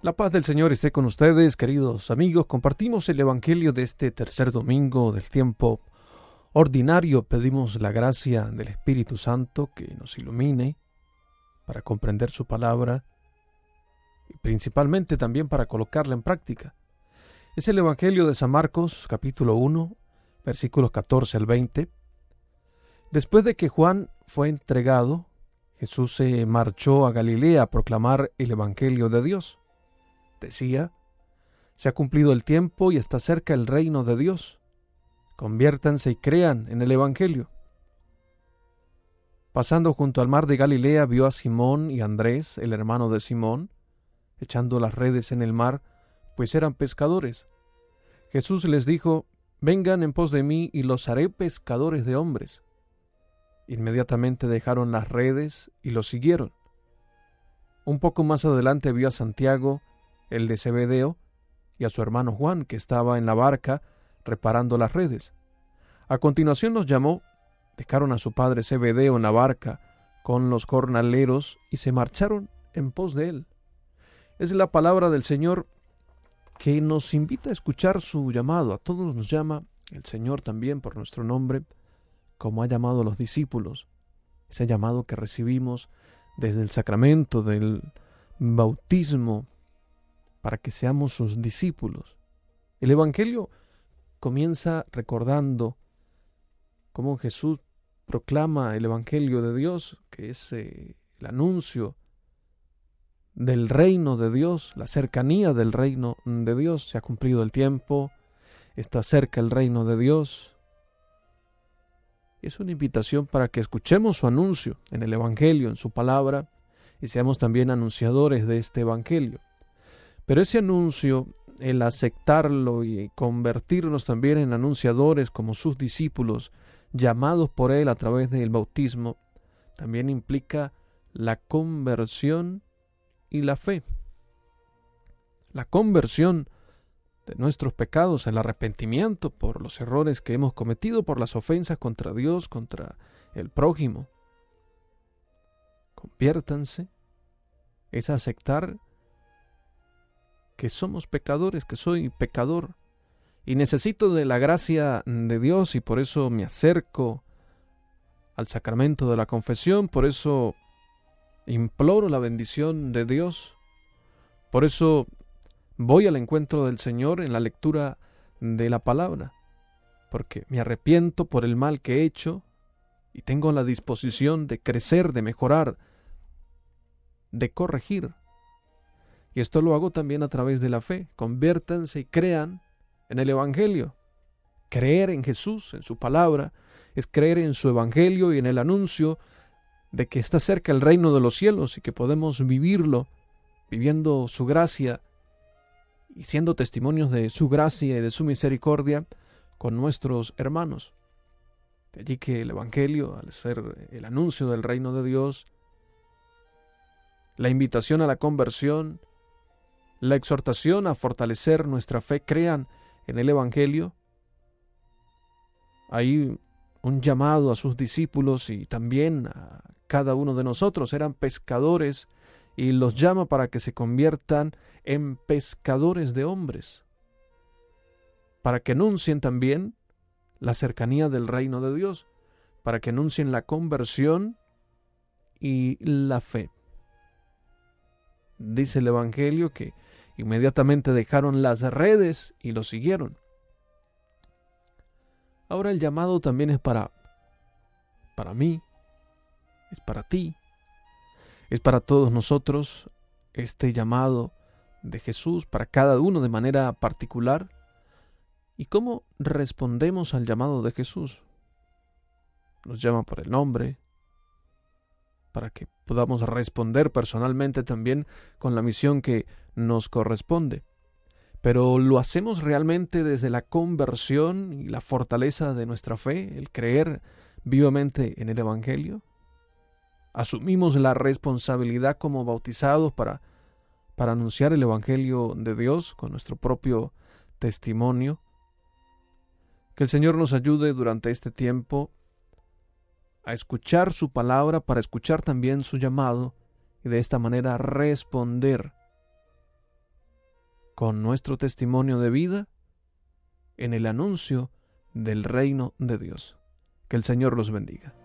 La paz del Señor esté con ustedes, queridos amigos. Compartimos el Evangelio de este tercer domingo del tiempo ordinario. Pedimos la gracia del Espíritu Santo que nos ilumine para comprender su palabra y principalmente también para colocarla en práctica. Es el Evangelio de San Marcos, capítulo 1, versículos 14 al 20. Después de que Juan fue entregado, Jesús se marchó a Galilea a proclamar el Evangelio de Dios. Decía, se ha cumplido el tiempo y está cerca el reino de Dios. Conviértanse y crean en el Evangelio. Pasando junto al mar de Galilea vio a Simón y Andrés, el hermano de Simón, echando las redes en el mar, pues eran pescadores. Jesús les dijo, Vengan en pos de mí y los haré pescadores de hombres. Inmediatamente dejaron las redes y los siguieron. Un poco más adelante vio a Santiago, el de Zebedeo, y a su hermano Juan, que estaba en la barca reparando las redes. A continuación los llamó, dejaron a su padre Zebedeo en la barca con los jornaleros y se marcharon en pos de él. Es la palabra del Señor que nos invita a escuchar su llamado. A todos nos llama el Señor también por nuestro nombre, como ha llamado a los discípulos. Ese llamado que recibimos desde el sacramento del bautismo para que seamos sus discípulos. El Evangelio comienza recordando cómo Jesús proclama el Evangelio de Dios, que es eh, el anuncio del reino de Dios, la cercanía del reino de Dios. Se ha cumplido el tiempo, está cerca el reino de Dios. Es una invitación para que escuchemos su anuncio en el Evangelio, en su palabra, y seamos también anunciadores de este Evangelio. Pero ese anuncio, el aceptarlo y convertirnos también en anunciadores como sus discípulos, llamados por Él a través del bautismo, también implica la conversión y la fe. La conversión de nuestros pecados, el arrepentimiento por los errores que hemos cometido, por las ofensas contra Dios, contra el prójimo. Conviértanse, es aceptar que somos pecadores, que soy pecador y necesito de la gracia de Dios y por eso me acerco al sacramento de la confesión, por eso imploro la bendición de Dios, por eso voy al encuentro del Señor en la lectura de la palabra, porque me arrepiento por el mal que he hecho y tengo la disposición de crecer, de mejorar, de corregir. Y esto lo hago también a través de la fe. Conviértanse y crean en el Evangelio. Creer en Jesús, en su palabra, es creer en su Evangelio y en el anuncio de que está cerca el reino de los cielos y que podemos vivirlo, viviendo su gracia y siendo testimonios de su gracia y de su misericordia con nuestros hermanos. De allí que el Evangelio, al ser el anuncio del reino de Dios, la invitación a la conversión, la exhortación a fortalecer nuestra fe, crean en el Evangelio. Hay un llamado a sus discípulos y también a cada uno de nosotros. Eran pescadores y los llama para que se conviertan en pescadores de hombres, para que anuncien también la cercanía del reino de Dios, para que anuncien la conversión y la fe. Dice el Evangelio que Inmediatamente dejaron las redes y lo siguieron. Ahora el llamado también es para para mí, es para ti, es para todos nosotros este llamado de Jesús para cada uno de manera particular. ¿Y cómo respondemos al llamado de Jesús? Nos llama por el nombre, para que podamos responder personalmente también con la misión que nos corresponde. Pero ¿lo hacemos realmente desde la conversión y la fortaleza de nuestra fe, el creer vivamente en el Evangelio? ¿Asumimos la responsabilidad como bautizados para, para anunciar el Evangelio de Dios con nuestro propio testimonio? Que el Señor nos ayude durante este tiempo a escuchar su palabra para escuchar también su llamado y de esta manera responder con nuestro testimonio de vida en el anuncio del reino de Dios. Que el Señor los bendiga.